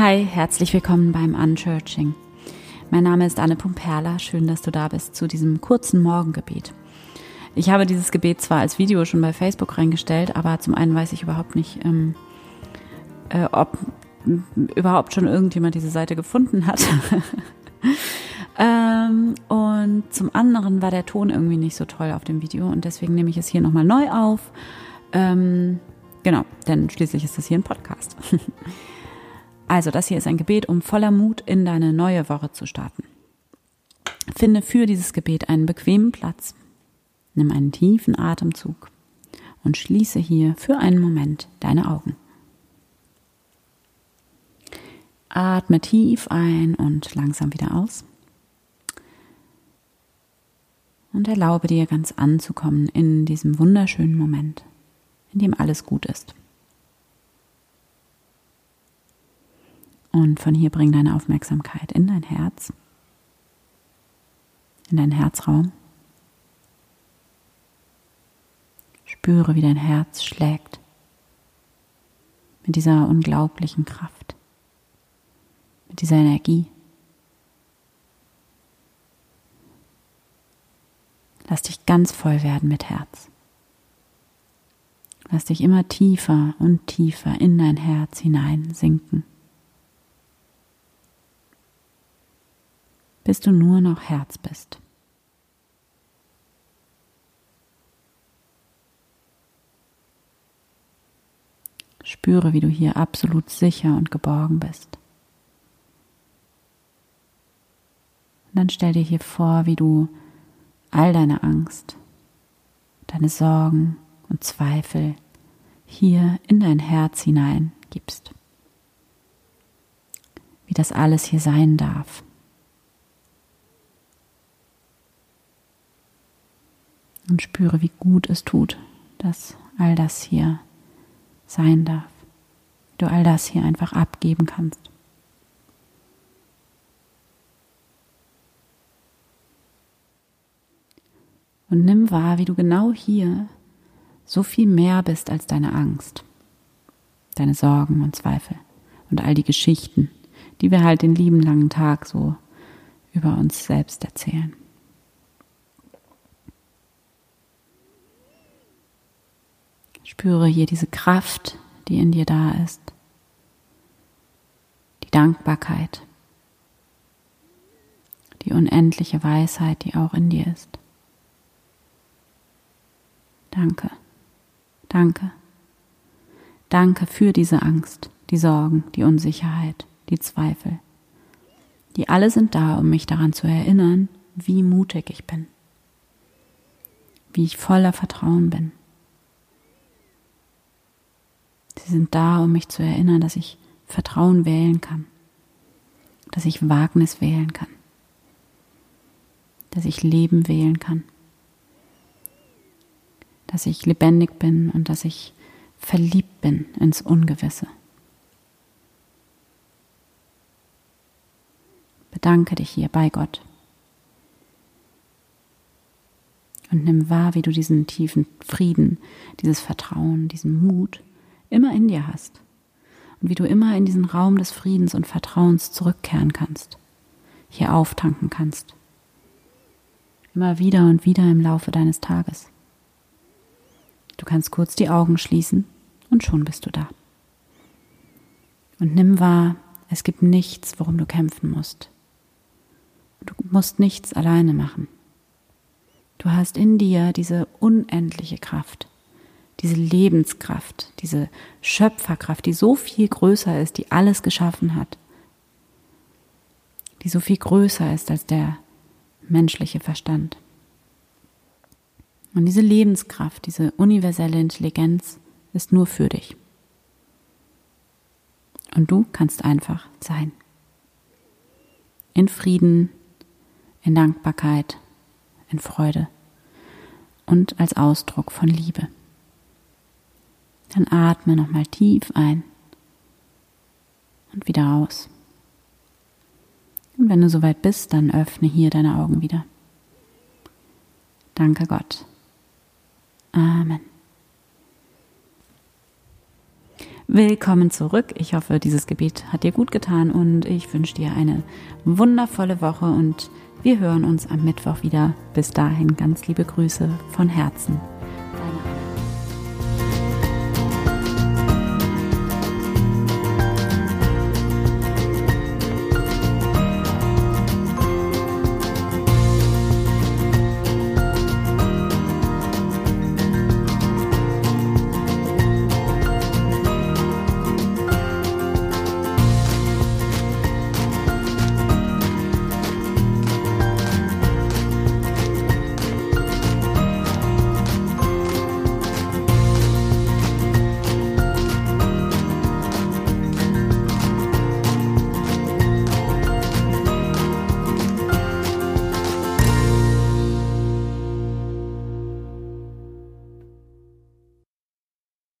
Hi, herzlich willkommen beim Unchurching. Mein Name ist Anne Pumperla. Schön, dass du da bist zu diesem kurzen Morgengebet. Ich habe dieses Gebet zwar als Video schon bei Facebook reingestellt, aber zum einen weiß ich überhaupt nicht, ähm, äh, ob überhaupt schon irgendjemand diese Seite gefunden hat. ähm, und zum anderen war der Ton irgendwie nicht so toll auf dem Video und deswegen nehme ich es hier nochmal neu auf. Ähm, genau, denn schließlich ist das hier ein Podcast. Also, das hier ist ein Gebet, um voller Mut in deine neue Woche zu starten. Finde für dieses Gebet einen bequemen Platz. Nimm einen tiefen Atemzug und schließe hier für einen Moment deine Augen. Atme tief ein und langsam wieder aus. Und erlaube dir ganz anzukommen in diesem wunderschönen Moment, in dem alles gut ist. Und von hier bring deine Aufmerksamkeit in dein Herz, in deinen Herzraum. Spüre, wie dein Herz schlägt mit dieser unglaublichen Kraft, mit dieser Energie. Lass dich ganz voll werden mit Herz. Lass dich immer tiefer und tiefer in dein Herz hinein sinken. Bis du nur noch Herz bist. Spüre, wie du hier absolut sicher und geborgen bist. Und dann stell dir hier vor, wie du all deine Angst, deine Sorgen und Zweifel hier in dein Herz hinein gibst. Wie das alles hier sein darf. Und spüre, wie gut es tut, dass all das hier sein darf. Du all das hier einfach abgeben kannst. Und nimm wahr, wie du genau hier so viel mehr bist als deine Angst, deine Sorgen und Zweifel und all die Geschichten, die wir halt den lieben langen Tag so über uns selbst erzählen. Spüre hier diese Kraft, die in dir da ist. Die Dankbarkeit. Die unendliche Weisheit, die auch in dir ist. Danke. Danke. Danke für diese Angst, die Sorgen, die Unsicherheit, die Zweifel. Die alle sind da, um mich daran zu erinnern, wie mutig ich bin, wie ich voller Vertrauen bin. Sie sind da, um mich zu erinnern, dass ich Vertrauen wählen kann, dass ich Wagnis wählen kann, dass ich Leben wählen kann, dass ich lebendig bin und dass ich verliebt bin ins Ungewisse. Bedanke dich hier bei Gott. Und nimm wahr, wie du diesen tiefen Frieden, dieses Vertrauen, diesen Mut immer in dir hast und wie du immer in diesen Raum des Friedens und Vertrauens zurückkehren kannst, hier auftanken kannst. Immer wieder und wieder im Laufe deines Tages. Du kannst kurz die Augen schließen und schon bist du da. Und nimm wahr, es gibt nichts, worum du kämpfen musst. Du musst nichts alleine machen. Du hast in dir diese unendliche Kraft, diese Lebenskraft, diese Schöpferkraft, die so viel größer ist, die alles geschaffen hat, die so viel größer ist als der menschliche Verstand. Und diese Lebenskraft, diese universelle Intelligenz ist nur für dich. Und du kannst einfach sein. In Frieden, in Dankbarkeit, in Freude und als Ausdruck von Liebe. Dann atme nochmal tief ein und wieder aus. Und wenn du soweit bist, dann öffne hier deine Augen wieder. Danke Gott. Amen. Willkommen zurück. Ich hoffe, dieses Gebet hat dir gut getan und ich wünsche dir eine wundervolle Woche und wir hören uns am Mittwoch wieder. Bis dahin ganz liebe Grüße von Herzen.